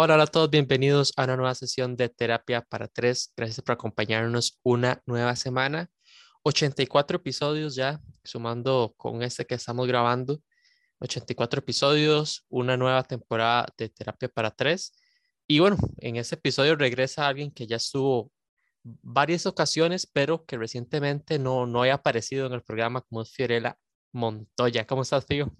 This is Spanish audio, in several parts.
Hola, hola a todos, bienvenidos a una nueva sesión de Terapia para Tres. Gracias por acompañarnos una nueva semana. 84 episodios ya, sumando con este que estamos grabando. 84 episodios, una nueva temporada de Terapia para Tres. Y bueno, en este episodio regresa alguien que ya estuvo varias ocasiones, pero que recientemente no, no haya aparecido en el programa, como es Fiorella Montoya. ¿Cómo estás, Fío?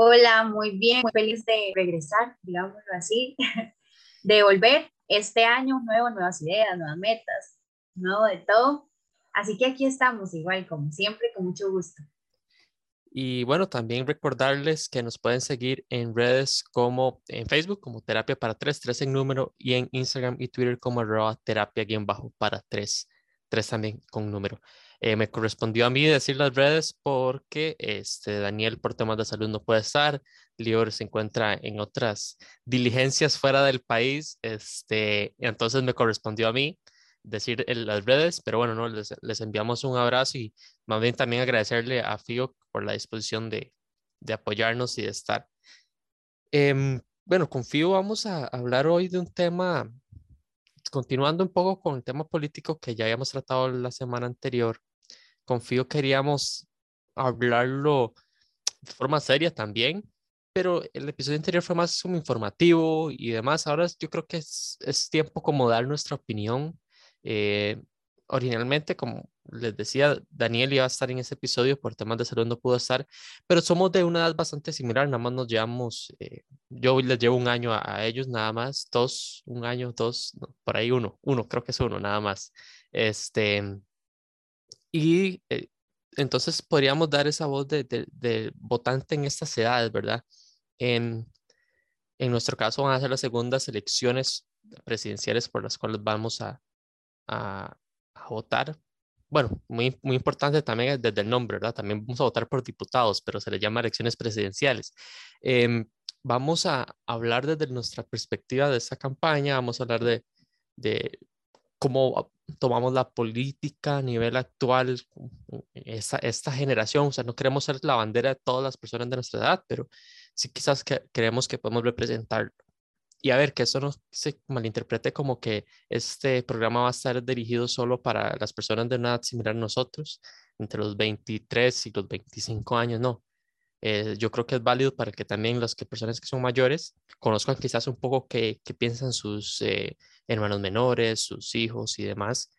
Hola, muy bien, muy feliz de regresar, digámoslo así, de volver este año nuevo, nuevas ideas, nuevas metas, nuevo de todo. Así que aquí estamos, igual como siempre, con mucho gusto. Y bueno, también recordarles que nos pueden seguir en redes como en Facebook como Terapia para Tres, tres en número, y en Instagram y Twitter como arroba terapia bajo para tres, tres también con número. Eh, me correspondió a mí decir las redes porque este, Daniel por temas de salud no puede estar, Lior se encuentra en otras diligencias fuera del país, este, entonces me correspondió a mí decir las redes, pero bueno, ¿no? les, les, enviamos un abrazo y más bien también agradecerle a Fio por la disposición de, de apoyarnos y de estar. Eh, bueno, con Fio vamos a hablar hoy de un tema, continuando un poco con el tema político que ya habíamos tratado la semana anterior, confío queríamos hablarlo de forma seria también, pero el episodio anterior fue más como informativo y demás. Ahora yo creo que es, es tiempo como dar nuestra opinión. Eh, originalmente, como les decía, Daniel iba a estar en ese episodio por temas de salud, no pudo estar, pero somos de una edad bastante similar, nada más nos llevamos, eh, yo les llevo un año a, a, ellos, nada más, dos, un año, dos, no, por ahí uno, uno, creo que es uno, nada más. Este, y eh, entonces podríamos dar esa voz de, de, votante en estas edades, ¿verdad? En, en nuestro caso van a ser las segundas elecciones presidenciales por las cuales vamos a, a, a votar. Bueno, muy, muy importante también desde el nombre, ¿verdad? También vamos a votar por diputados, pero se le llama elecciones presidenciales. Eh, vamos a hablar desde nuestra perspectiva de esta campaña, vamos a hablar de, de cómo tomamos la política a nivel actual, esta, esta generación, o sea, no queremos ser la bandera de todas las personas de nuestra edad, pero sí quizás que, creemos que podemos representar. Y a ver, que eso no se malinterprete como que este programa va a estar dirigido solo para las personas de una edad similar a nosotros, entre los 23 y los 25 años, no. Eh, yo creo que es válido para que también las que personas que son mayores conozcan quizás un poco qué, qué piensan sus eh, hermanos menores, sus hijos y demás,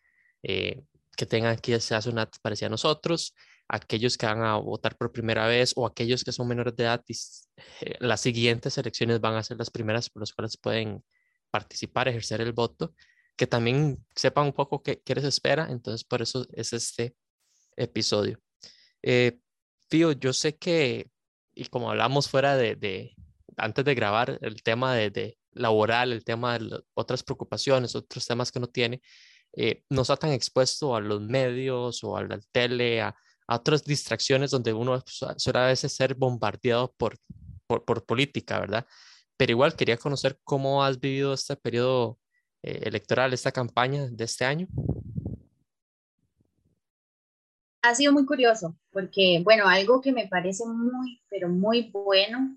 eh, que tengan quizás una parecida a nosotros, aquellos que van a votar por primera vez o aquellos que son menores de edad, las siguientes elecciones van a ser las primeras por las cuales pueden participar, ejercer el voto, que también sepan un poco qué, qué les espera, entonces por eso es este episodio. Eh, Fío, yo sé que, y como hablamos fuera de, de antes de grabar, el tema de, de, laboral, el tema de otras preocupaciones, otros temas que no tiene, eh, no está tan expuesto a los medios o a la tele, a, a otras distracciones donde uno suele a veces ser bombardeado por, por, por, política, ¿verdad? Pero igual quería conocer cómo has vivido este periodo eh, electoral, esta campaña de este año ha sido muy curioso, porque, bueno, algo que me parece muy, pero muy bueno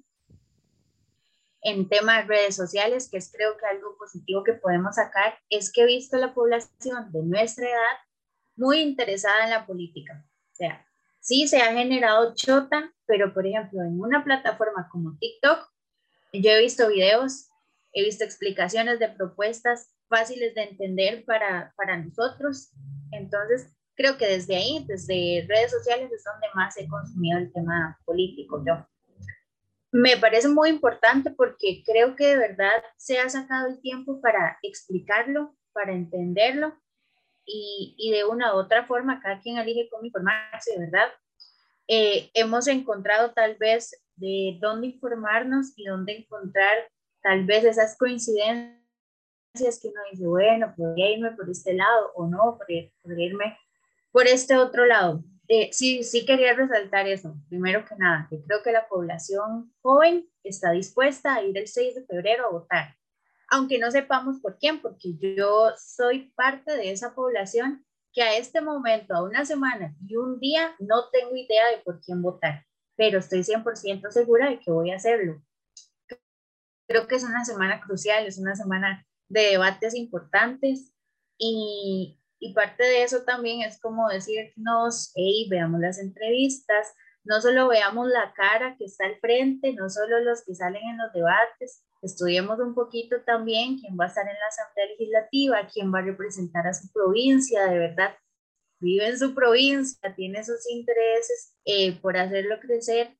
en temas de redes sociales, que es creo que algo positivo que podemos sacar, es que he visto la población de nuestra edad muy interesada en la política. O sea, sí se ha generado chota, pero por ejemplo, en una plataforma como TikTok, yo he visto videos, he visto explicaciones de propuestas fáciles de entender para, para nosotros. Entonces, creo que desde ahí, desde redes sociales, es donde más he consumido el tema político yo. Me parece muy importante porque creo que de verdad se ha sacado el tiempo para explicarlo, para entenderlo y, y de una u otra forma, cada quien elige cómo informarse, de verdad. Eh, hemos encontrado tal vez de dónde informarnos y dónde encontrar tal vez esas coincidencias que uno dice, bueno, podría irme por este lado o no, podría, podría irme por este otro lado, eh, sí, sí quería resaltar eso, primero que nada, que creo que la población joven está dispuesta a ir el 6 de febrero a votar, aunque no sepamos por quién, porque yo soy parte de esa población que a este momento, a una semana y un día, no tengo idea de por quién votar. pero estoy 100% segura de que voy a hacerlo. Creo que es una semana crucial, es una semana de debates importantes y, y parte de eso también es como decirnos, hey, veamos las entrevistas, no solo veamos la cara que está al frente, no solo los que salen en los debates, estudiemos un poquito también quién va a estar en la Asamblea Legislativa, quién va a representar a su provincia, de verdad, vive en su provincia, tiene sus intereses eh, por hacerlo crecer.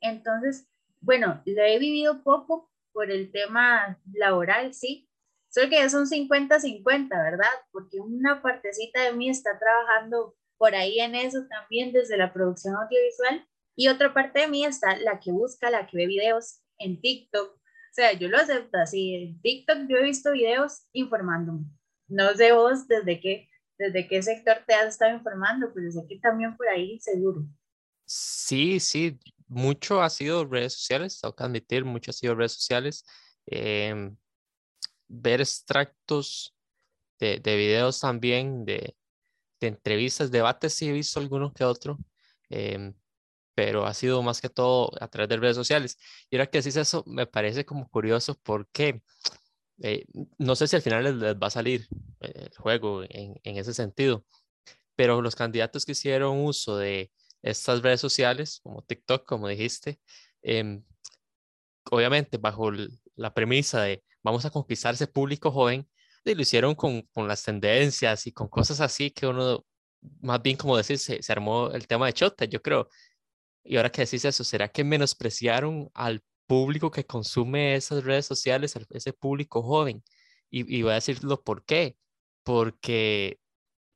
Entonces, bueno, lo he vivido poco por el tema laboral, sí. Solo que es un 50-50, ¿verdad? Porque una partecita de mí está trabajando por ahí en eso también desde la producción audiovisual y otra parte de mí está la que busca, la que ve videos en TikTok. O sea, yo lo acepto así. En TikTok yo he visto videos informándome. No sé vos desde qué desde qué sector te has estado informando, pero sé que también por ahí seguro. Sí, sí, mucho ha sido redes sociales, tengo que admitir, mucho ha sido redes sociales. Em, ver extractos de, de videos también, de, de, entrevistas, debates, sí he visto algunos que otro, em, pero ha sido más que todo a través de redes sociales. Y ahora que decís eso, me parece como curioso porque eh, no sé si al final les, va a salir eh, el juego en, en, ese sentido, pero los candidatos que hicieron uso de estas redes sociales, como TikTok, como dijiste, em, obviamente bajo la premisa de vamos a conquistar ese público joven, y lo hicieron con, con, las tendencias y con cosas así que uno, más bien como decir, se, se armó el tema de Chota, yo creo. Y ahora que decís eso, ¿será que menospreciaron al público que consume esas redes sociales, ese público joven. Y, voy a decirlo por qué. Porque,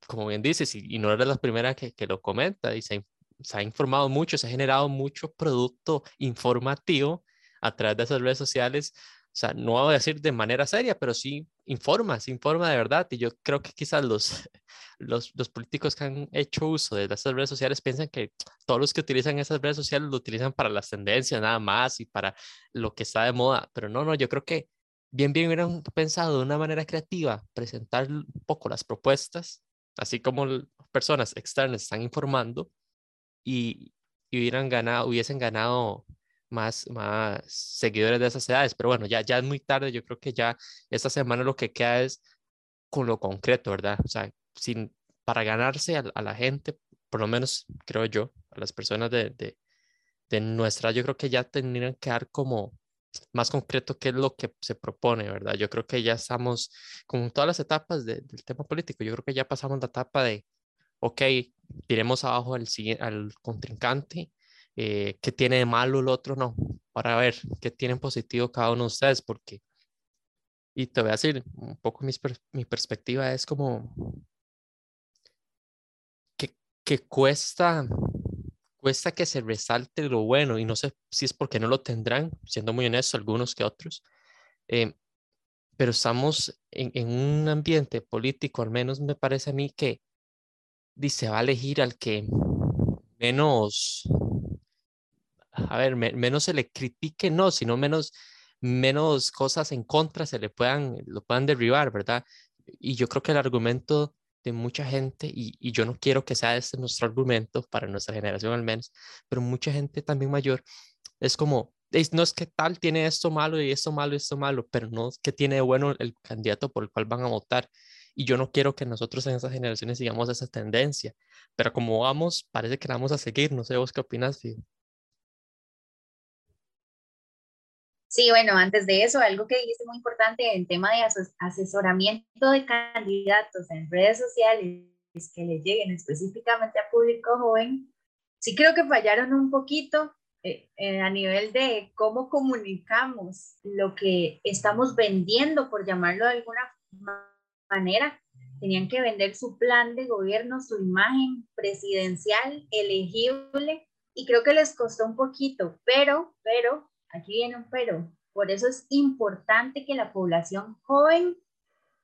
como bien dices, y, no eres la primera que, que lo comenta, y se, se, ha informado mucho, se ha generado mucho producto informativo a través de esas redes sociales. O sea, no voy a decir de manera seria, pero sí informa, se informa de verdad. Y yo creo que quizás los, los, los, políticos que han hecho uso de estas redes sociales piensan que todos los que utilizan esas redes sociales lo utilizan para las tendencias nada más y para lo que está de moda. Pero no, no, yo creo que bien, bien hubieran pensado de una manera creativa presentar un poco las propuestas, así como personas externas están informando y, y hubieran ganado, hubiesen ganado más, más seguidores de esas edades. Pero bueno, ya, ya es muy tarde, yo creo que ya esta semana lo que queda es con lo concreto, ¿verdad? O sea, sin, para ganarse a, la gente, por lo menos creo yo, a las personas de, de, de nuestra, yo creo que ya tendrían que dar como más concreto qué es lo que se propone, ¿verdad? Yo creo que ya estamos con todas las etapas del tema político, yo creo que ya pasamos la etapa de, ok, tiremos abajo al, al contrincante, eh, qué tiene de malo el otro, no, para ver qué tienen positivo cada uno de ustedes, porque, y te voy a decir, un poco mi, mi perspectiva es como, que cuesta, cuesta que se resalte lo bueno y no sé si es porque no lo tendrán, siendo muy honesto, algunos que otros. Eh, pero estamos en, en, un ambiente político, al menos me parece a mí que dice, va a elegir al que menos, a ver, menos se le critique, no, sino menos, menos cosas en contra se le puedan, lo puedan derribar, ¿verdad? Y yo creo que el argumento de mucha gente, y, y, yo no quiero que sea este nuestro argumento, para nuestra generación al menos, pero mucha gente también mayor, es como, no es que tal tiene esto malo y esto malo y esto malo, pero no es que tiene bueno el candidato por el cual van a votar. Y yo no quiero que nosotros en esas generaciones sigamos esa tendencia, pero como vamos, parece que la vamos a seguir. No sé vos qué opinas, Sí, bueno, antes de eso, algo que dijiste muy importante en tema de asesoramiento de candidatos en redes sociales que les lleguen específicamente a público joven, sí creo que fallaron un poquito eh, eh, a nivel de cómo comunicamos lo que estamos vendiendo, por llamarlo de alguna manera. Tenían que vender su plan de gobierno, su imagen presidencial elegible, y creo que les costó un poquito, pero, pero aquí viene un pero. Por eso es importante que la población joven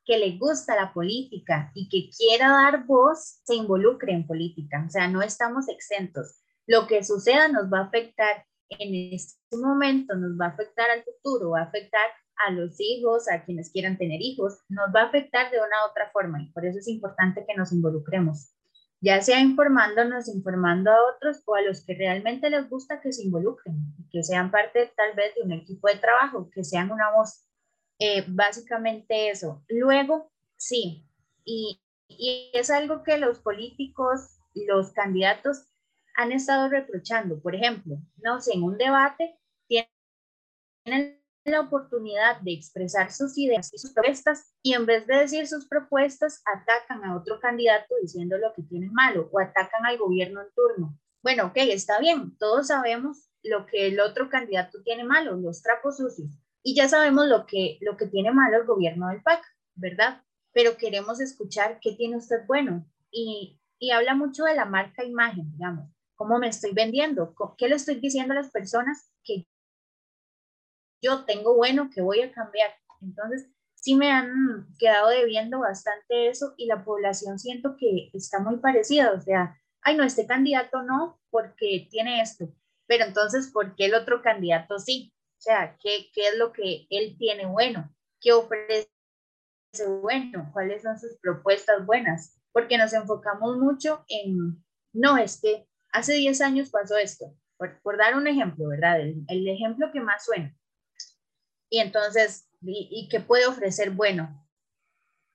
que le gusta la política y que quiera dar voz se involucre en política. O sea, no estamos exentos. Lo que suceda nos va a afectar en este momento, nos va a afectar al futuro, va a afectar a los hijos, a quienes quieran tener hijos, nos va a afectar de una u otra forma y por eso es importante que nos involucremos. Ya sea informándonos, informando a otros o a los que realmente les gusta que se involucren, que sean parte tal vez de un equipo de trabajo, que sean una voz. Eh, básicamente eso. Luego, sí, y, y es algo que los políticos, los candidatos han estado reprochando. Por ejemplo, no sé, en un debate tienen la oportunidad de expresar sus ideas y sus propuestas y en vez de decir sus propuestas atacan a otro candidato diciendo lo que tienen malo o atacan al gobierno en turno. Bueno, ok, está bien, todos sabemos lo que el otro candidato tiene malo, los trapos sucios, y ya sabemos lo que, lo que tiene malo el gobierno del PAC, ¿verdad? Pero queremos escuchar qué tiene usted bueno y, y habla mucho de la marca imagen, digamos, cómo me estoy vendiendo, qué le estoy diciendo a las personas que yo tengo bueno que voy a cambiar. Entonces, sí me han quedado debiendo bastante eso y la población siento que está muy parecida, o sea, ay, no, este candidato no, porque tiene esto, pero entonces, ¿por qué el otro candidato sí? O sea, ¿qué, qué es lo que él tiene bueno? ¿Qué ofrece bueno? ¿Cuáles son sus propuestas buenas? Porque nos enfocamos mucho en, no, es que hace 10 años pasó esto, por, por dar un ejemplo, ¿verdad? El, el ejemplo que más suena y entonces, ¿y, qué puede ofrecer bueno?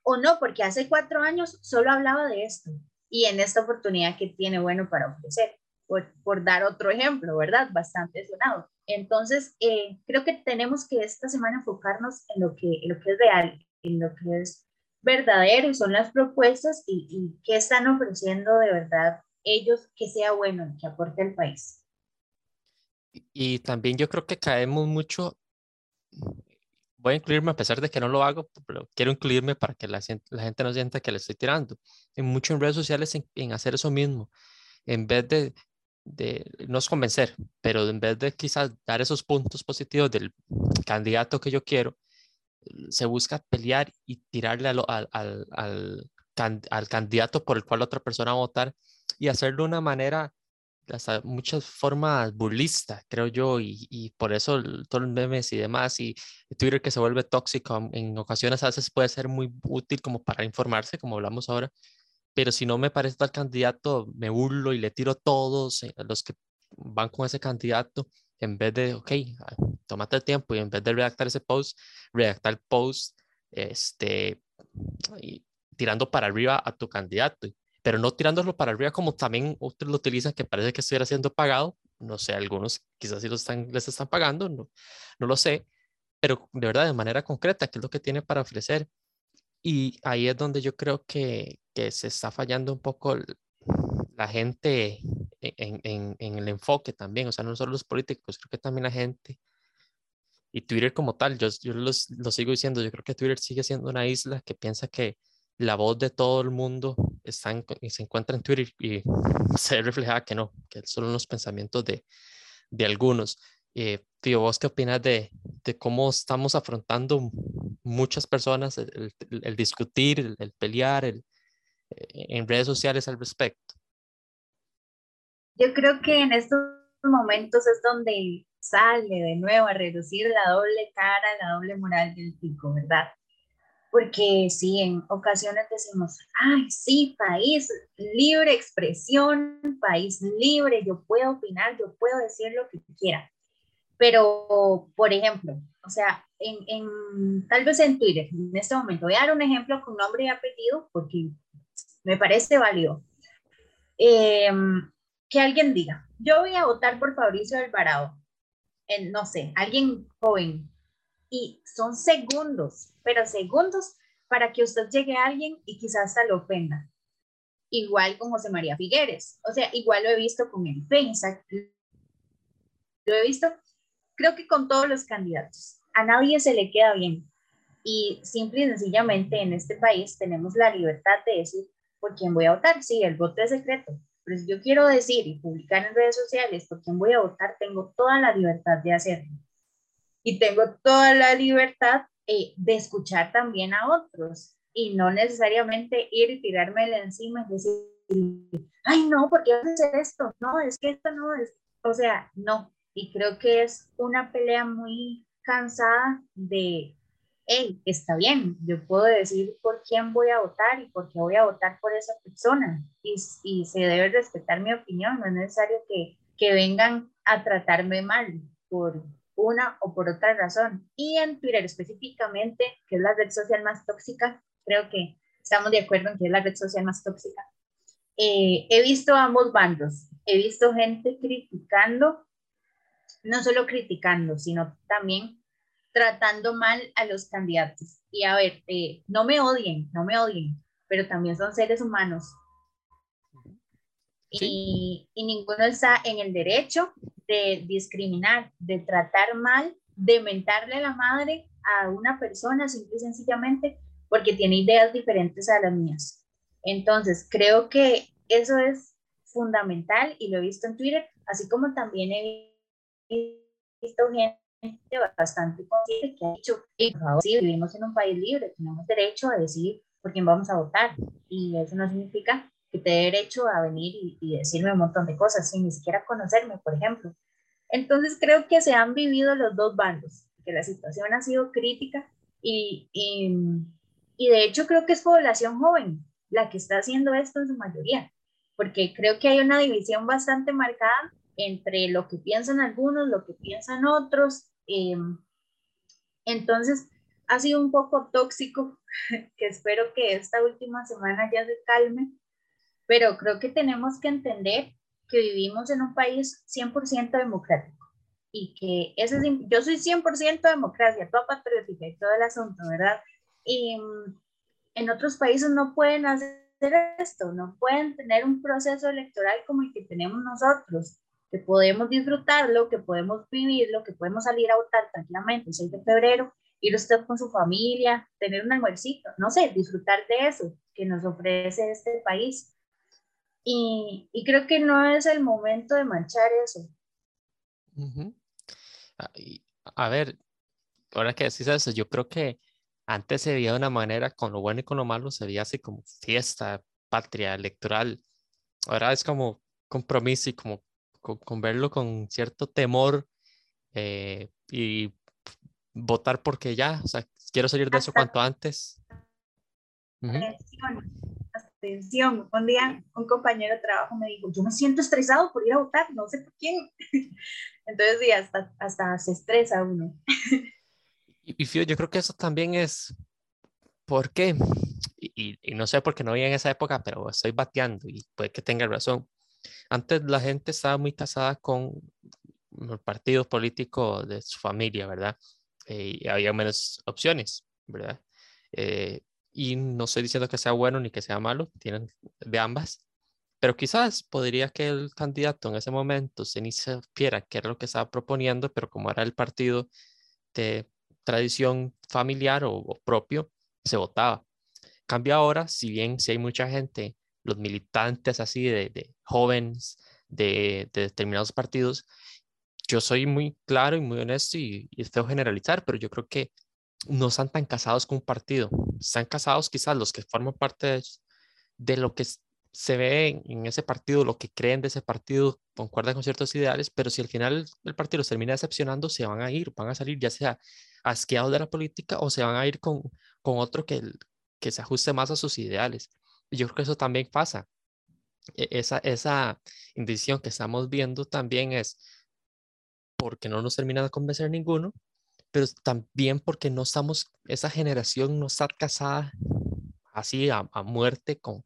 O no, porque hace cuatro años solo hablaba de esto y en esta oportunidad que tiene bueno para ofrecer, por, por dar otro ejemplo, ¿verdad? Bastante sonado. Entonces, eh, creo que tenemos que esta semana enfocarnos en lo que, en lo que es real, en lo que es verdadero y son las propuestas y, y qué están ofreciendo de verdad ellos que sea bueno, que aporte al país. Y también yo creo que caemos mucho voy a incluirme a pesar de que no lo hago, pero quiero incluirme para que la, gente no sienta que le estoy tirando. En mucho en redes sociales en, hacer eso mismo, en vez de, de nos convencer, pero en vez de quizás dar esos puntos positivos del candidato que yo quiero, se busca pelear y tirarle al, al, al, al, candidato por el cual otra persona va a votar y hacerlo de una manera hasta muchas formas burlistas, creo yo, y, y por eso todos los memes y demás, y Twitter que se vuelve tóxico en ocasiones a veces puede ser muy útil como para informarse, como hablamos ahora, pero si no me parece tal candidato, me burlo y le tiro todos eh, los que van con ese candidato, en vez de, ok, ah, tómate el tiempo y en vez de redactar ese post, redactar el post, este, y tirando para arriba a tu candidato pero no tirándolo para arriba como también otros lo utilizan, que parece que estuviera siendo pagado. No sé, algunos quizás sí lo están, les están pagando, no, no lo sé, pero de verdad de manera concreta, ¿qué es lo que tiene para ofrecer? Y ahí es donde yo creo que, que se está fallando un poco la gente en, en, en, el enfoque también, o sea, no solo los políticos, creo que también la gente y Twitter como tal, yo, yo lo sigo diciendo, yo creo que Twitter sigue siendo una isla que piensa que la voz de todo el mundo está se encuentra en Twitter y se refleja que no, que son los pensamientos de, de algunos. Eh, tío, ¿vos qué opinas de, de, cómo estamos afrontando muchas personas el, el, discutir, el, pelear el, eh, en redes sociales al respecto? Yo creo que en estos momentos es donde sale de nuevo a reducir la doble cara, la doble moral del pico, ¿verdad? Porque sí, en ocasiones decimos, ay, sí, país libre expresión, país libre, yo puedo opinar, yo puedo decir lo que quiera. Pero, por ejemplo, o sea, en, en, tal vez en Twitter, en este momento, voy a dar un ejemplo con nombre y apellido porque me parece válido. Em, que alguien diga, yo voy a votar por Fabricio Alvarado, en, no sé, alguien joven, y son segundos, pero segundos para que usted llegue a alguien y quizás hasta lo ofenda. Igual con José María Figueres, o sea, igual lo he visto con el Pensa, lo he visto, creo que con todos los candidatos. A nadie se le queda bien. Y simple y sencillamente en este país tenemos la libertad de decir por quién voy a votar. Sí, el voto es secreto, pero si yo quiero decir y publicar en redes sociales por quién voy a votar, tengo toda la libertad de hacerlo y tengo toda la libertad eh, de escuchar también a otros y no necesariamente ir y tirarme encima y decir, ay, no, ¿por qué haces esto? No, es que esto no es, o sea, no. Y creo que es una pelea muy cansada de, hey, está bien, yo puedo decir por quién voy a votar y por qué voy a votar por esa persona y, y se debe respetar mi opinión, no es necesario que, que vengan a tratarme mal por una o por otra razón. Y en Twitter específicamente, que es la red social más tóxica, creo que estamos de acuerdo en que es la red social más tóxica, eh, he visto ambos bandos, he visto gente criticando, no solo criticando, sino también tratando mal a los candidatos. Y a ver, eh, no me odien, no me odien, pero también son seres humanos. Y, y, ninguno está en el derecho de discriminar, de tratar mal, de mentarle a la madre a una persona simple y sencillamente porque tiene ideas diferentes a las mías. Entonces, creo que eso es fundamental y lo he visto en Twitter, así como también he visto gente bastante consciente que ha dicho, sí, vivimos en un país libre, tenemos derecho a decidir por quién vamos a votar y eso no significa que te dé derecho a venir y, decirme un montón de cosas sin ni siquiera conocerme, por ejemplo. Entonces creo que se han vivido los dos bandos, que la situación ha sido crítica y, y, y de hecho creo que es población joven la que está haciendo esto en su mayoría, porque creo que hay una división bastante marcada entre lo que piensan algunos, lo que piensan otros, Em, entonces, ha sido un poco tóxico, que espero que esta última semana ya se calme, pero creo que tenemos que entender que vivimos en un país 100% democrático y que ese es, yo soy 100% democracia, toda patriótica y todo el asunto, ¿verdad? Y em, en otros países no pueden hacer esto, no pueden tener un proceso electoral como el que tenemos nosotros que podemos disfrutarlo, que podemos vivirlo, que podemos salir a votar tranquilamente el 6 de febrero, ir usted con su familia, tener un almuercito, no sé, disfrutar de eso que nos ofrece este país. Y, y creo que no es el momento de manchar eso. Ah, a ver, ahora que decís eso, yo creo que antes se veía de una manera, con lo bueno y con lo malo, se veía así como fiesta, patria, electoral. Ahora es como compromiso y como con, verlo con cierto temor eh, y votar porque ya, o sea, quiero salir de eso cuanto antes. Atención, atención. Un día un compañero de trabajo me dijo, yo me siento estresado por ir a votar, no sé por quién. Entonces, sí, hasta, hasta se estresa uno. Y, y yo creo que eso también es, ¿por qué? Y, y, no sé por qué no vi en esa época, pero estoy bateando y puede que tenga razón. Antes la gente estaba muy casada con el partido político de su familia, ¿verdad? Eh, y había menos opciones, ¿verdad? Eh, y no estoy diciendo que sea bueno ni que sea malo, tienen de ambas, pero quizás podría que el candidato en ese momento se ni supiera qué era lo que estaba proponiendo, pero como era el partido de tradición familiar o, propio, se votaba. Cambia ahora, si bien si hay mucha gente los militantes así de, jóvenes de, determinados partidos, yo soy muy claro y muy honesto y, y generalizar, pero yo creo que no están tan casados con un partido. Están casados quizás los que forman parte de, lo que se ve en, ese partido, lo que creen de ese partido, concuerdan con ciertos ideales, pero si al final el partido los termina decepcionando, se van a ir, van a salir ya sea asqueados de la política o se van a ir con, con otro que, que se ajuste más a sus ideales yo creo que eso también pasa. E-, esa, esa indecisión que estamos viendo también es porque no nos termina de convencer ninguno, pero también porque no estamos, esa generación no está casada así a, muerte con,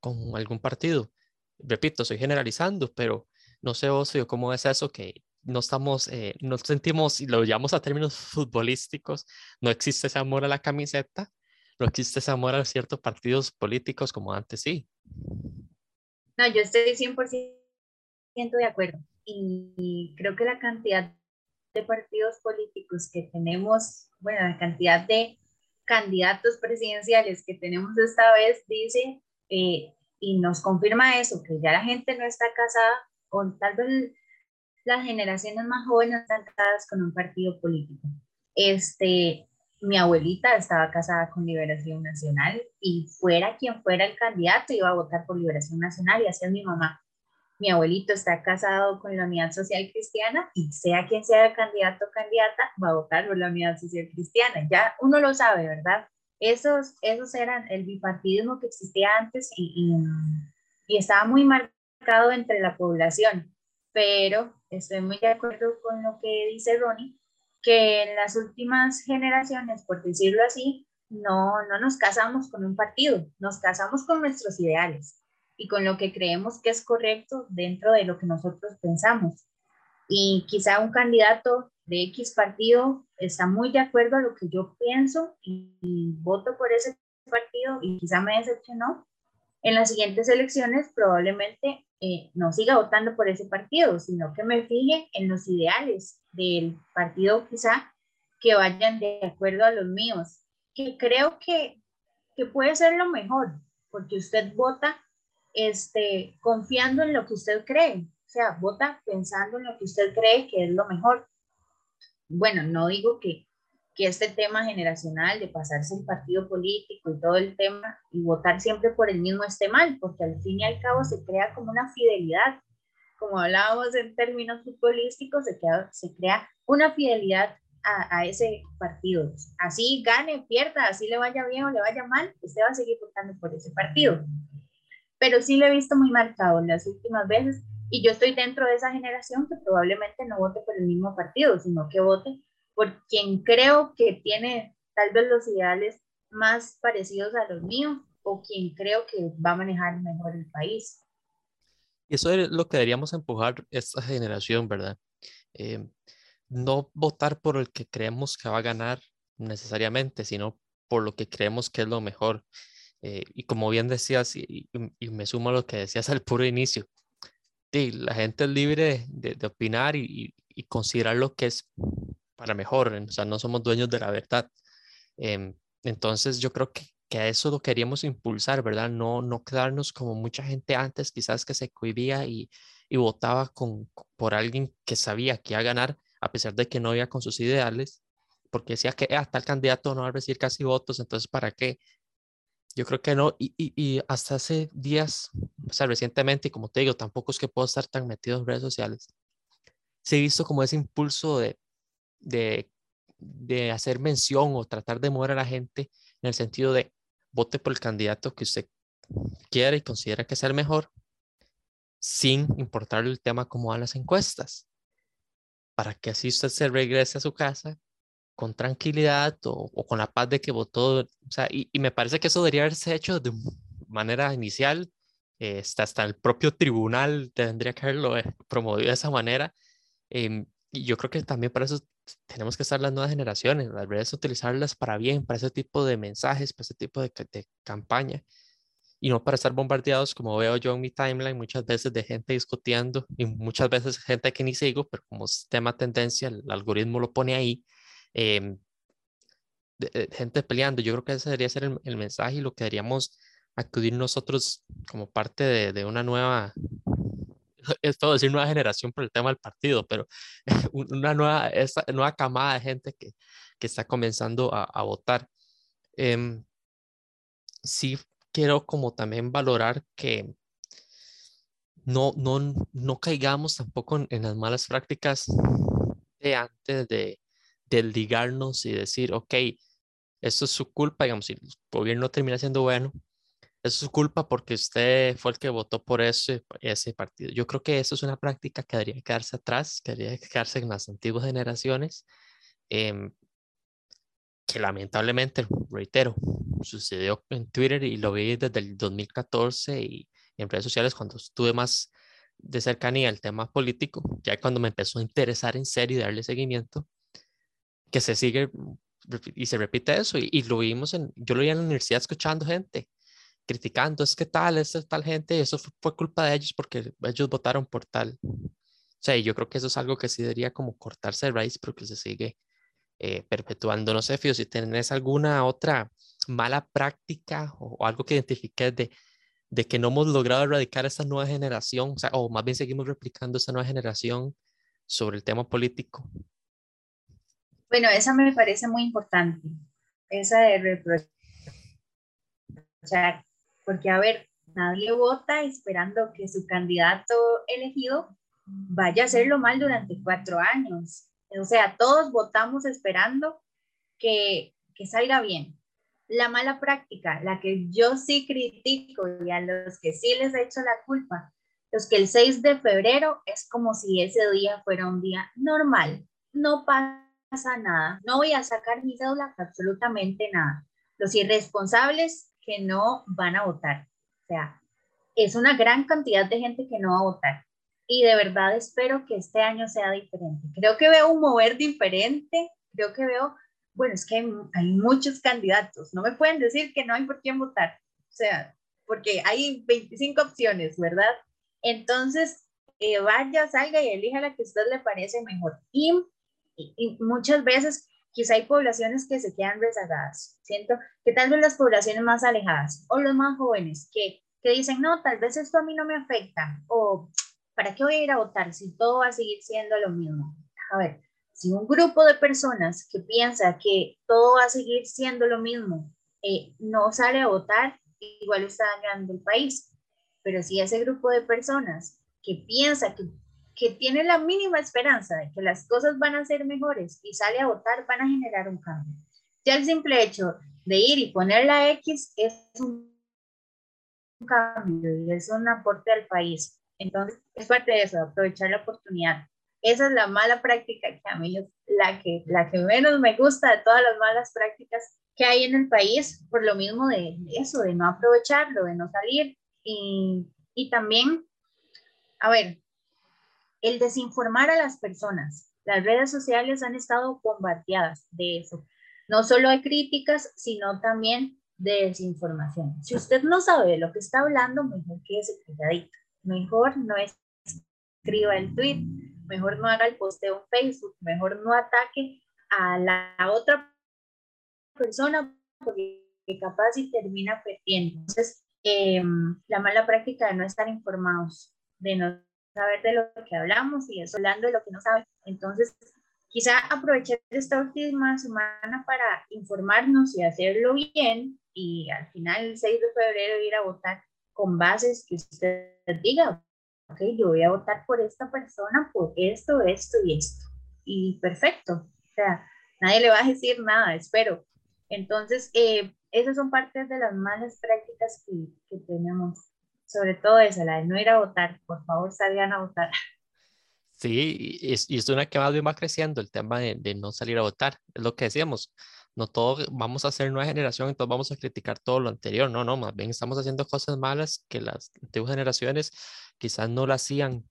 con algún partido. Repito, estoy generalizando, pero no sé vos, cómo es eso que no estamos, eh, no sentimos, y lo llamamos a términos futbolísticos, no existe ese amor a la camiseta, no existe ese amor a ciertos partidos políticos como antes sí. No, yo estoy 100% de acuerdo y creo que la cantidad de partidos políticos que tenemos, bueno, la cantidad de candidatos presidenciales que tenemos esta vez dice eh, y nos confirma eso, que ya la gente no está casada con tal vez las generaciones más jóvenes están casadas con un partido político. Este, mi abuelita estaba casada con Liberación Nacional y fuera quien fuera el candidato iba a votar por Liberación Nacional y así es mi mamá. Mi abuelito está casado con la Unidad Social Cristiana y sea quien sea el candidato o candidata, va a votar por la Unidad Social Cristiana. Ya uno lo sabe, ¿verdad? Esos, esos eran el bipartidismo que existía antes y, y, estaba muy marcado entre la población. Pero estoy muy de acuerdo con lo que dice Ronnie, que en las últimas generaciones, por decirlo así, no, no nos casamos con un partido, nos casamos con nuestros ideales y con lo que creemos que es correcto dentro de lo que nosotros pensamos. Y quizá un candidato de X partido está muy de acuerdo a lo que yo pienso y, voto por ese partido y quizá me decepcionó. En las siguientes elecciones probablemente eh, no siga votando por ese partido, sino que me fije en los ideales del partido quizá que vayan de acuerdo a los míos, que creo que, que puede ser lo mejor, porque usted vota este, confiando en lo que usted cree, o sea, vota pensando en lo que usted cree que es lo mejor bueno, no digo que, que este tema generacional de pasarse un partido político y todo el tema y votar siempre por el mismo esté mal, porque al fin y al cabo se crea como una fidelidad. Como hablábamos en términos futbolísticos, se crea, se crea una fidelidad a, a, ese partido. Así gane, pierda, así le vaya bien o le vaya mal, usted va a seguir votando por ese partido. Pero sí lo he visto muy marcado las últimas veces y yo estoy dentro de esa generación que probablemente no vote por el mismo partido, sino que vote por quien creo que tiene tal vez los ideales más parecidos a los míos o quien creo que va a manejar mejor el país. Eso es lo que deberíamos empujar esta generación, ¿verdad? Eh, no votar por el que creemos que va a ganar necesariamente, sino por lo que creemos que es lo mejor. Eh, y como bien decías, y, y, me sumo a lo que decías al puro inicio, la gente es libre de, de opinar y, y, considerar lo que es para mejor, o sea, no somos dueños de la verdad. Em, entonces yo creo que, que a eso lo queríamos impulsar, ¿verdad? No, no quedarnos como mucha gente antes, quizás que se cohibía y, y votaba con, por alguien que sabía que iba a ganar, a pesar de que no iba con sus ideales, porque decía que hasta ah, el candidato no va a recibir casi votos, entonces ¿para qué? Yo creo que no, y, y, hasta hace días, o sea, recientemente, y como te digo, tampoco es que puedo estar tan metido en redes sociales, se he visto como ese impulso de, de, de hacer mención o tratar de mover a la gente en el sentido de vote por el candidato que usted quiere y considera que sea el mejor, sin importar el tema como van las encuestas, para que así usted se regrese a su casa con tranquilidad o, con la paz de que votó, o sea, y, me parece que eso debería haberse hecho de manera inicial, eh, hasta, el propio tribunal tendría que haberlo eh, promovido de esa manera. Em, y yo creo que también para eso tenemos que estar las nuevas generaciones, las redes utilizarlas para bien, para ese tipo de mensajes, para ese tipo de, de campaña y no para estar bombardeados como veo yo en mi timeline muchas veces de gente discutiendo y muchas veces gente que ni sigo, pero como tema tendencia, el algoritmo lo pone ahí Em, de, gente peleando. Yo creo que ese debería ser el, mensaje y lo que deberíamos acudir nosotros como parte de, de una nueva, es todo decir nueva generación por el tema del partido, pero una nueva, esa nueva camada de gente que, que está comenzando a, a votar. Eh, sí quiero como también valorar que no, no, no caigamos tampoco en, en las malas prácticas de antes de, desligarnos y decir, ok, esto es su culpa, digamos, si el gobierno termina siendo bueno, es su culpa porque usted fue el que votó por ese, ese partido. Yo creo que eso es una práctica que debería quedarse atrás, que debería quedarse en las antiguas generaciones, em, que lamentablemente, reitero, sucedió en Twitter y lo vi desde el 2014 y en redes sociales cuando estuve más de cercanía al tema político, ya cuando me empezó a interesar en serio y darle seguimiento, que se sigue y se repite eso. Y, lo vimos en, yo lo vi en la universidad escuchando gente criticando, es que tal, es tal gente, y eso fue, culpa de ellos porque ellos votaron por tal. O sea, yo creo que eso es algo que sí debería como cortarse de raíz porque se sigue eh, perpetuando. No sé, Fio, si tenés alguna otra mala práctica o, algo que identifiques de, de que no hemos logrado erradicar esta nueva generación, o, sea, o más bien seguimos replicando esta nueva generación sobre el tema político. Bueno, esa me parece muy importante, esa de reprochar, porque a ver, nadie vota esperando que su candidato elegido vaya a hacerlo mal durante cuatro años. O sea, todos votamos esperando que, que salga bien. La mala práctica, la que yo sí critico y a los que sí les he hecho la culpa, los que el 6 de febrero es como si ese día fuera un día normal, no pasa nada, no voy a sacar mi cédula absolutamente nada. Los irresponsables que no van a votar. O sea, es una gran cantidad de gente que no va a votar y de verdad espero que este año sea diferente. Creo que veo un mover diferente, creo que veo, bueno, es que hay, muchos candidatos, no me pueden decir que no hay por quién votar, o sea, porque hay 25 opciones, ¿verdad? Entonces, eh, vaya, salga y elija la que a usted le parece mejor. Y, y, muchas veces quizá hay poblaciones que se quedan rezagadas. Siento que tal vez las poblaciones más alejadas o los más jóvenes que, que dicen, no, tal vez esto a mí no me afecta o ¿para qué voy a ir a votar si todo va a seguir siendo lo mismo? A ver, si un grupo de personas que piensa que todo va a seguir siendo lo mismo eh, no sale a votar, igual está dañando el país. Pero si ese grupo de personas que piensa que, que tiene la mínima esperanza de que las cosas van a ser mejores y sale a votar, van a generar un cambio. Ya el simple hecho de ir y poner la X es un cambio y es un aporte al país. Entonces, es parte de eso, aprovechar la oportunidad. Esa es la mala práctica que a mí es la que, la que menos me gusta de todas las malas prácticas que hay en el país, por lo mismo de eso, de no aprovecharlo, de no salir. Y, y también, a ver, el desinformar a las personas. Las redes sociales han estado bombardeadas de eso. No solo de críticas, sino también de desinformación. Si usted no sabe de lo que está hablando, mejor que ese calladito mejor no escriba el tweet, mejor no haga el posteo en Facebook, mejor no ataque a la otra persona porque capaz y termina perdiendo. Entonces, em, la mala práctica de no estar informados, de no saber de lo que hablamos y eso hablando de lo que no sabe. Entonces, quizá aprovechar esta última semana para informarnos y hacerlo bien y al final el 6 de febrero ir a votar con bases que usted diga, ok, yo voy a votar por esta persona por esto, esto y esto. Y perfecto, o sea, nadie le va a decir nada, espero. Entonces, eh, esas son partes de las malas prácticas que, que tenemos, sobre todo esa, la de no ir a votar, por favor salgan a votar. Sí, y es, una que más bien va creciendo el tema de, de no salir a votar, es lo que decíamos, no todo vamos a ser nueva generación, entonces vamos a criticar todo lo anterior. No, no, más bien estamos haciendo cosas malas que las antiguas generaciones quizás no lo hacían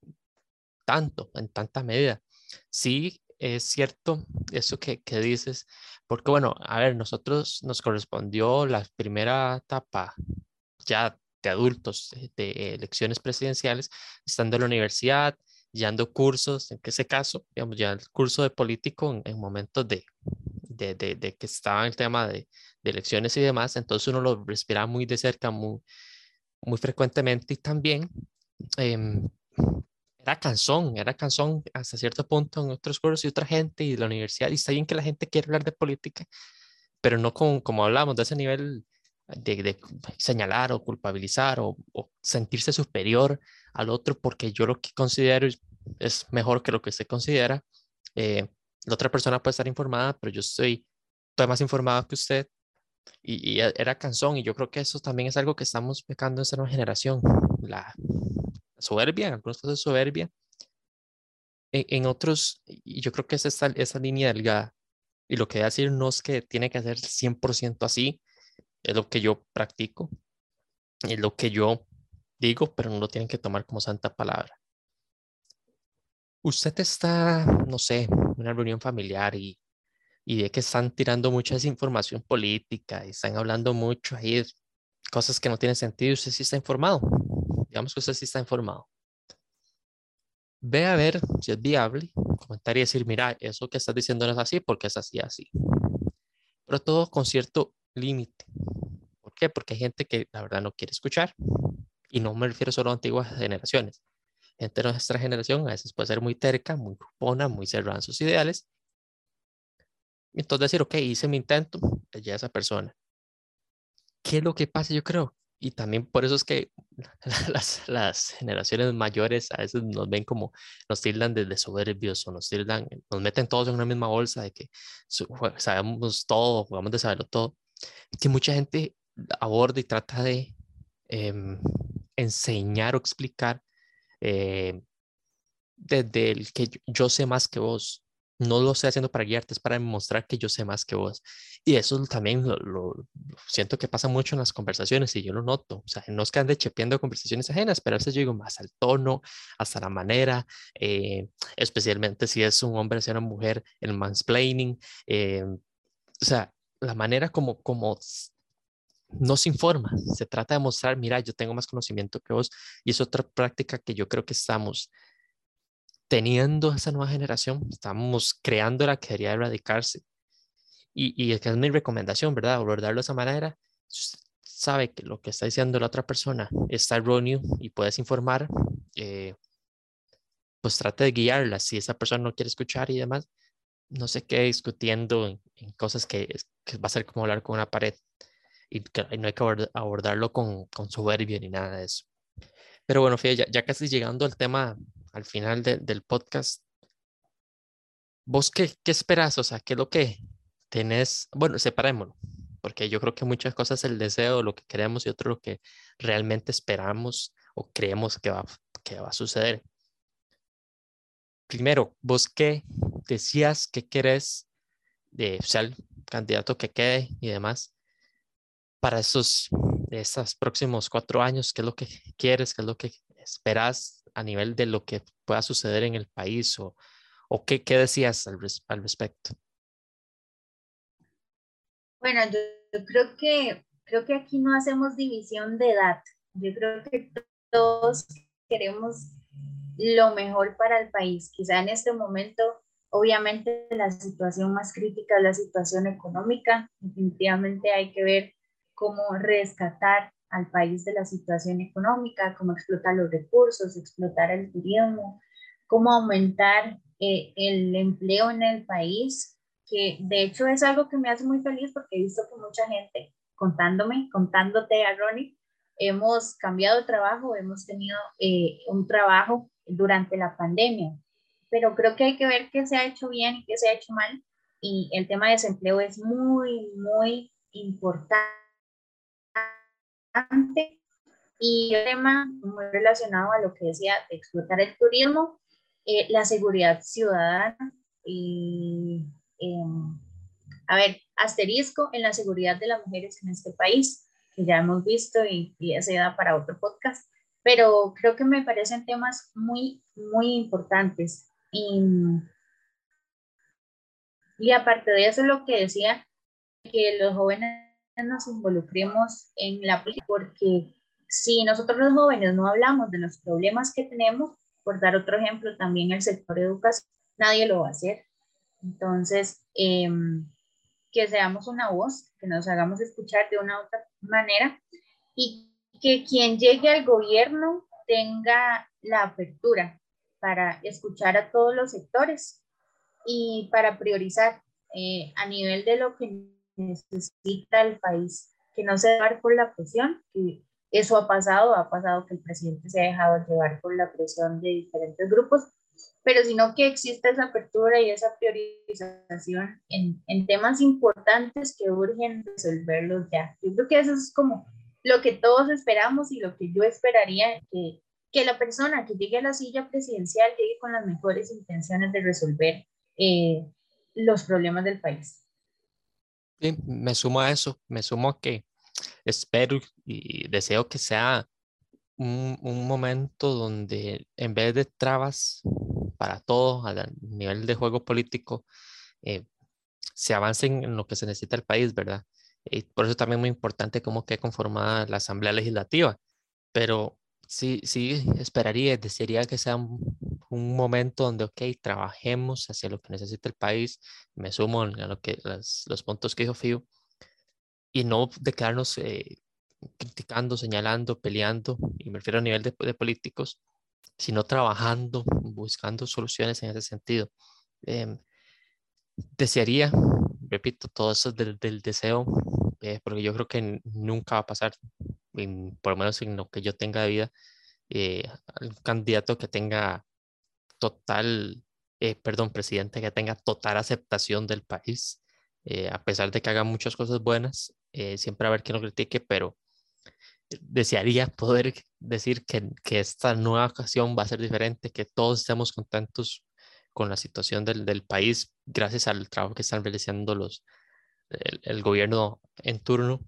tanto, en tanta medida. Sí, es cierto eso que, que dices, porque bueno, a ver, nosotros nos correspondió la primera etapa ya de adultos eh, de elecciones presidenciales, estando en la universidad, dando cursos, en ese caso, digamos, ya el curso de político en, en momentos de, de, que estaba el tema de, elecciones y demás, entonces uno lo respiraba muy de cerca, muy, muy frecuentemente y también em, era cansón, era cansón hasta cierto punto en otros cursos y otra gente y la universidad, y está bien que la gente quiere hablar de política, pero no con, como hablamos, de ese nivel de, señalar o culpabilizar o, sentirse superior al otro porque yo lo que considero es mejor que lo que usted considera. Eh, la otra persona puede estar informada, pero yo estoy, estoy más informado que usted. Y, e, era cansón, y yo creo que eso también es algo que estamos pecando en esta nueva generación. La, soberbia, en algunos casos soberbia. En, otros, y yo creo que es esa, esa línea delgada. Y lo que voy a decir no es que tiene que ser 100% así, es lo que yo practico, es lo que yo digo, pero no lo tienen que tomar como santa palabra usted está, no sé, en una reunión familiar y, y ve que están tirando mucha desinformación política y están hablando mucho ahí cosas que no tienen sentido, usted sí está informado. Digamos que usted sí está informado. Ve a ver si es viable, comentar y decir, mira, eso que estás diciendo no es así porque es así, así. Pero todo con cierto límite. ¿Por qué? Porque hay gente que la verdad no quiere escuchar. Y no me refiero solo a antiguas generaciones gente de nuestra generación a veces puede ser muy terca, muy cupona, muy cerrada en sus ideales. entonces decir, ok, hice mi intento, ya esa persona. ¿Qué es lo que pasa? Yo creo y también por eso es que las, las, generaciones mayores a veces nos ven como, nos tildan de, soberbios o nos tildan, nos meten todos en una misma bolsa de que sabemos todo, jugamos de saberlo todo. Que mucha gente aborda y trata de em, enseñar o explicar eh, desde el que yo sé más que vos, no lo estoy haciendo para guiarte, es para demostrar que yo sé más que vos. Y eso también lo, siento que pasa mucho en las conversaciones y yo lo noto. O sea, no es que ande chepeando conversaciones ajenas, pero a veces yo digo más al tono, hasta la manera, eh, especialmente si es un hombre o una mujer, el mansplaining. Eh, o sea, la manera como, como no informa, se trata de mostrar, mira, yo tengo más conocimiento que vos y es otra práctica que yo creo que estamos teniendo esa nueva generación, estamos creando la que debería erradicarse. Y, y es que es mi recomendación, ¿verdad? Abordarlo de esa manera. sabe que lo que está diciendo la otra persona está erróneo y puedes informar, eh, pues trate de guiarla. Si esa persona no quiere escuchar y demás, no se quede discutiendo en, cosas que, que, va a ser como hablar con una pared y, no hay que abordarlo con, con soberbia ni nada de eso. Pero bueno, fíjate, ya, ya casi llegando al tema al final del podcast, ¿vos qué, qué esperas? O sea, ¿qué es lo que tenés? Bueno, separémoslo, porque yo creo que muchas cosas el deseo, lo que queremos y otro lo que realmente esperamos o creemos que va, que va a suceder. Primero, ¿vos qué decías que querés de ser el candidato que quede y demás para esos, próximos cuatro años? ¿Qué es lo que quieres? ¿Qué es lo que esperas a nivel de lo que pueda suceder en el país o, o qué, qué decías al, al, respecto? Bueno, yo, creo que creo que aquí no hacemos división de edad. Yo creo que todos queremos lo mejor para el país. Quizá en este momento, obviamente, la situación más crítica es la situación económica. Definitivamente hay que ver cómo rescatar al país de la situación económica, cómo explotar los recursos, explotar el turismo, cómo aumentar eh, el empleo en el país, que de hecho es algo que me hace muy feliz porque he visto que mucha gente contándome, contándote a Ronnie, hemos cambiado de trabajo, hemos tenido eh, un trabajo durante la pandemia, pero creo que hay que ver qué se ha hecho bien y qué se ha hecho mal. Y el tema de desempleo es muy, muy importante. Y un tema muy relacionado a lo que decía de explotar el turismo, eh, la seguridad ciudadana y, em, a ver, asterisco en la seguridad de las mujeres en este país, que ya hemos visto y, y ese da para otro podcast, pero creo que me parecen temas muy, muy importantes. Y, y aparte de eso, lo que decía, que los jóvenes nos involucremos en la política, porque si nosotros los jóvenes no hablamos de los problemas que tenemos, por dar otro ejemplo, también el sector educación, nadie lo va a hacer. Entonces, em, que seamos una voz, que nos hagamos escuchar de una u otra manera y que quien llegue al gobierno tenga la apertura para escuchar a todos los sectores y para priorizar eh, a nivel de lo que necesita el país, que no se deje por la presión, que eso ha pasado, ha pasado que el presidente se ha dejado llevar por la presión de diferentes grupos, pero sino que exista esa apertura y esa priorización en, en temas importantes que urgen resolverlos ya. Yo creo que eso es como lo que todos esperamos y lo que yo esperaría que, que la persona que llegue a la silla presidencial llegue con las mejores intenciones de resolver eh, los problemas del país. Sí, me sumo a eso, me sumo a que espero y deseo que sea un, un momento donde en vez de trabas para todo a nivel de juego político, eh, se avancen en lo que se necesita el país, ¿verdad? Y por eso también es muy importante cómo quede conformada la Asamblea Legislativa. Pero sí, sí esperaría, desearía que sea un, un, momento donde, ok, trabajemos hacia lo que necesita el país, me sumo a lo que, los puntos que dijo Fío, y no de quedarnos eh, criticando, señalando, peleando, y me refiero a nivel de, de, políticos, sino trabajando, buscando soluciones en ese sentido. Eh, desearía, repito, todo eso del, deseo, eh, porque yo creo que nunca va a pasar, por lo menos en lo que yo tenga de vida, eh, un candidato que tenga total, eh, perdón, presidente que tenga total aceptación del país, eh, a pesar de que haga muchas cosas buenas, siempre a ver quien lo critique, pero desearía poder decir que, que, esta nueva ocasión va a ser diferente, que todos estemos contentos con la situación del, del país gracias al trabajo que están realizando los, el, gobierno en turno.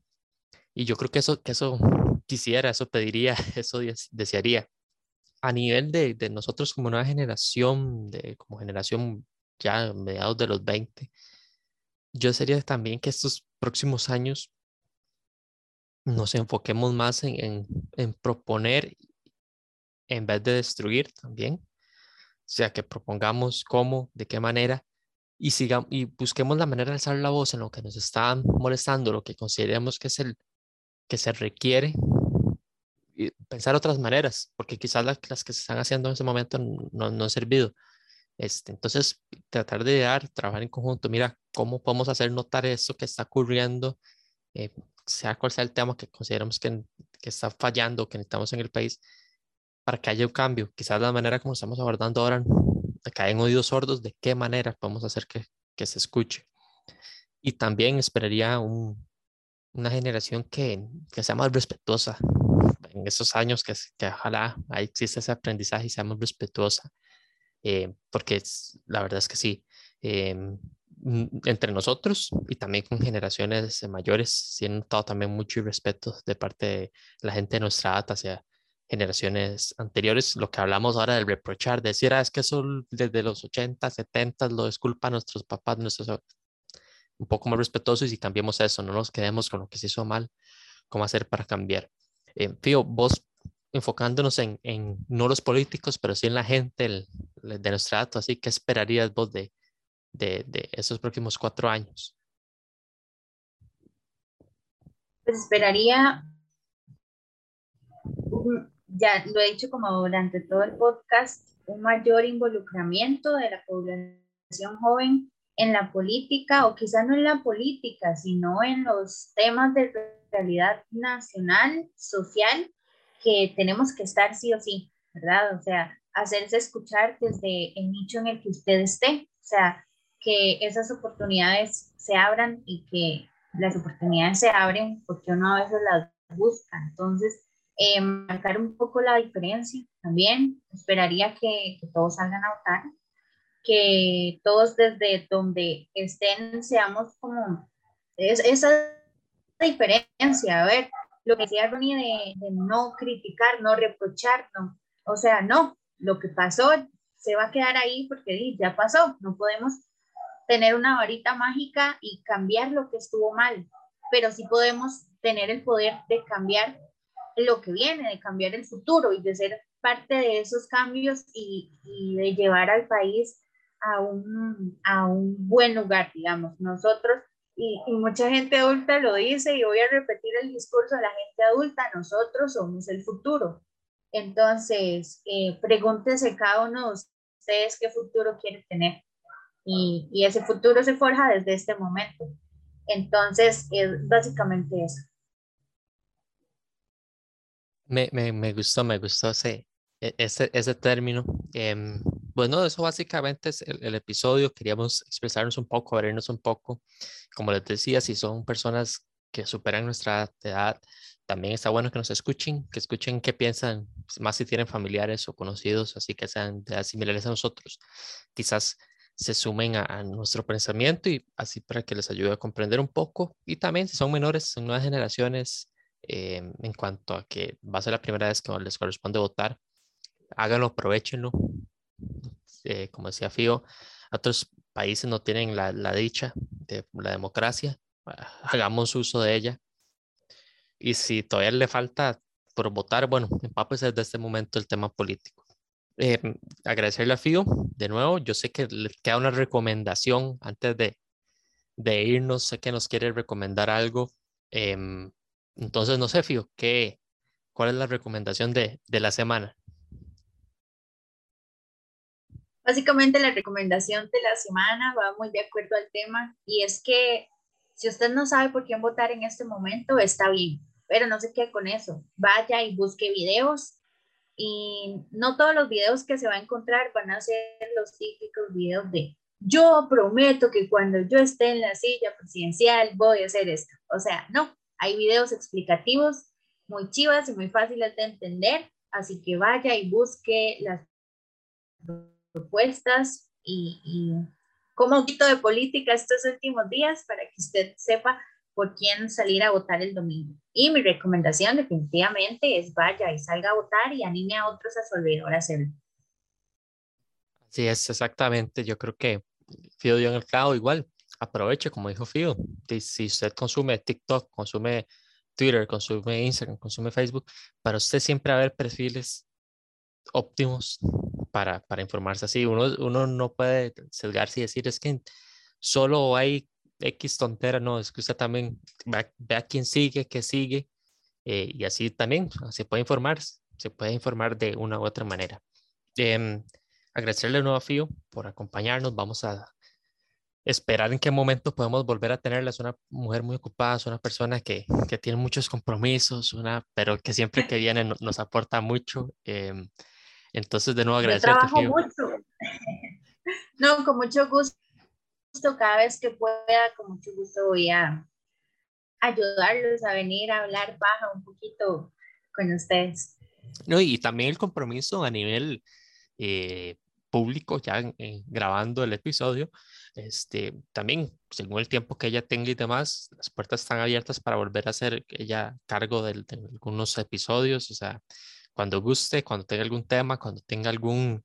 Y yo creo que eso, que eso quisiera, eso pediría, eso desearía. A nivel de, de nosotros como nueva generación, de, como generación ya mediados de los 20, yo sería también que estos próximos años nos enfoquemos más en, en, proponer en vez de destruir también. Sea, que propongamos cómo, de qué manera, y, sigamos, y busquemos la manera de alzar la voz en lo que nos está molestando, lo que consideremos que es el que se requiere, y pensar otras maneras, porque quizás las, las que se están haciendo en ese momento no, no han servido. Este, entonces, tratar de dar, trabajar en conjunto, mira, cómo podemos hacer notar eso que está ocurriendo, eh, sea cual sea el tema que consideramos que, que está fallando, que necesitamos en el país, para que haya un cambio. Quizás la manera como estamos abordando ahora caen oídos sordos, de qué manera podemos hacer que, que se escuche. Y también esperaría un, una generación que, que, sea más respetuosa en esos años, que, que ojalá ahí exista ese aprendizaje y sea más respetuosa, eh, porque la verdad es que sí, eh, entre nosotros y también con generaciones mayores, sí he notado también mucho irrespeto de parte de la gente de nuestra edad hacia generaciones anteriores, lo que hablamos ahora del reprochar, decir, ah, es que eso desde los 80, 70 lo disculpa a nuestros papás, nuestros, un poco más respetuosos y cambiemos eso, no nos quedemos con lo que se hizo mal, cómo hacer para cambiar. Eh, Fío, vos enfocándonos en, en, no los políticos, pero sí en la gente de nuestra edad, así, ¿qué esperarías vos de, de, de esos próximos cuatro años? Pues esperaría, ya lo he dicho como durante todo el podcast, un mayor involucramiento de la población joven en la política, o quizá no en la política, sino en los temas de realidad nacional, social, que tenemos que estar sí o sí, ¿verdad? O sea, hacerse escuchar desde el nicho en el que usted esté, o sea, que esas oportunidades se abran y que las oportunidades se abren porque uno a veces las busca. Entonces, eh, marcar un poco la diferencia también. Esperaría que, todos salgan a votar, que todos desde donde estén seamos como es, esa diferencia. A ver, lo que decía Ronnie de, de no criticar, no reprochar, no. O sea, no, lo que pasó se va a quedar ahí porque ya pasó. No podemos tener una varita mágica y cambiar lo que estuvo mal, pero sí podemos tener el poder de cambiar lo que viene, de cambiar el futuro y de ser parte de esos cambios y, de llevar al país a un, a un buen lugar, digamos. Nosotros, y, mucha gente adulta lo dice, y voy a repetir el discurso de la gente adulta, nosotros somos el futuro. Entonces, eh, pregúntese cada uno de ustedes qué futuro quiere tener y, y, ese futuro se forja desde este momento. Entonces, es básicamente eso. Me, me, me gustó, me gustó ese, e, ese, ese término. Bueno, eso básicamente es el, episodio. Queríamos expresarnos un poco, abrirnos un poco. Como les decía, si son personas que superan nuestra edad, también está bueno que nos escuchen, que escuchen qué piensan, más si tienen familiares o conocidos, así que sean similares a nosotros. Quizás se sumen a, nuestro pensamiento y así para que les ayude a comprender un poco. Y también si son menores, son nuevas generaciones, eh, en cuanto a que va a ser la primera vez que les corresponde votar, háganlo, aprovechenlo. Eh, como decía Fío, otros países no tienen la, la dicha de la democracia, hagamos uso de ella. Y si todavía le falta por votar, bueno, empápese desde este momento el tema político. Eh, agradecerle a Fío de nuevo. Yo sé que le queda una recomendación antes de, de irnos. Sé que nos quiere recomendar algo. Eh, entonces, no sé, Fío, ¿qué, ¿cuál es la recomendación de, de la semana? Básicamente la recomendación de la semana va muy de acuerdo al tema y es que si usted no sabe por quién votar en este momento, está bien pero no se quede con eso. Vaya y busque videos y no todos los videos que se va a encontrar van a ser los típicos videos de yo prometo que cuando yo esté en la silla presidencial voy a hacer esto. O sea, no, hay videos explicativos muy chivas y muy fáciles de entender, así que vaya y busque las propuestas y, y como un poquito de política estos últimos días para que usted sepa por quién salir a votar el domingo. Y mi recomendación definitivamente es vaya y salga a votar y anime a otros a su a hacerlo. Así es, exactamente. Yo creo que Fido dio en el clavo igual. Aproveche, como dijo Fido. Si usted consume TikTok, consume Twitter, consume Instagram, consume Facebook, para usted siempre va a haber perfiles óptimos para, para informarse así. Uno, uno no puede sesgarse y decir es que solo hay X tontera, no, es que usted también ve, a quién sigue, qué sigue, eh, y así también se puede informar, se puede informar de una u otra manera. Eh, agradecerle de nuevo a Fío por acompañarnos, vamos a esperar en qué momento podemos volver a tenerla. Es una mujer muy ocupada, es una persona que, que tiene muchos compromisos, una, pero que siempre que viene nos aporta mucho. Em, entonces, de nuevo, agradecerte. Fío. mucho. No, con mucho gusto cada vez que pueda, con mucho gusto voy a ayudarlos a venir a hablar baja un poquito con ustedes. No, y también el compromiso a nivel eh, público, ya grabando el episodio, este, también según el tiempo que ella tenga y demás, las puertas están abiertas para volver a hacer ella cargo de, algunos episodios, o sea, cuando guste, cuando tenga algún tema, cuando tenga algún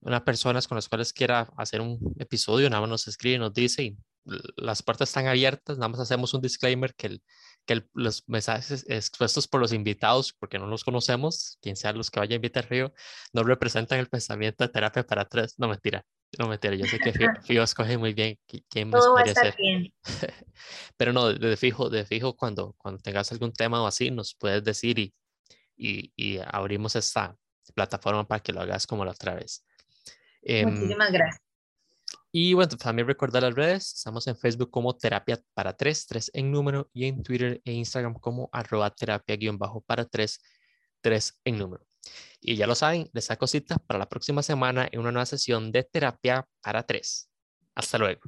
una personas con las cuales quiera hacer un episodio, nada más nos escribe, nos dice y las puertas están abiertas, nada más hacemos un disclaimer que, el, que los mensajes expuestos por los invitados, porque no los conocemos, quien sea los que vaya a invitar Río, no representan el pensamiento de terapia para tres, no mentira, no mentira, yo sé que Fío, escoge muy bien quién me Todo va Bien. Pero no, de fijo, de fijo, cuando, cuando tengas algún tema o así, nos puedes decir y, y, y abrimos esta plataforma para que lo hagas como la otra vez. Em, Muchísimas gracias. Y bueno, también recordar las redes, estamos en Facebook como terapia para tres, tres en número, y en Twitter e Instagram como arroba terapia bajo para tres, tres en número. Y ya lo saben, les saco cita para la próxima semana en una nueva sesión de terapia para tres. Hasta luego.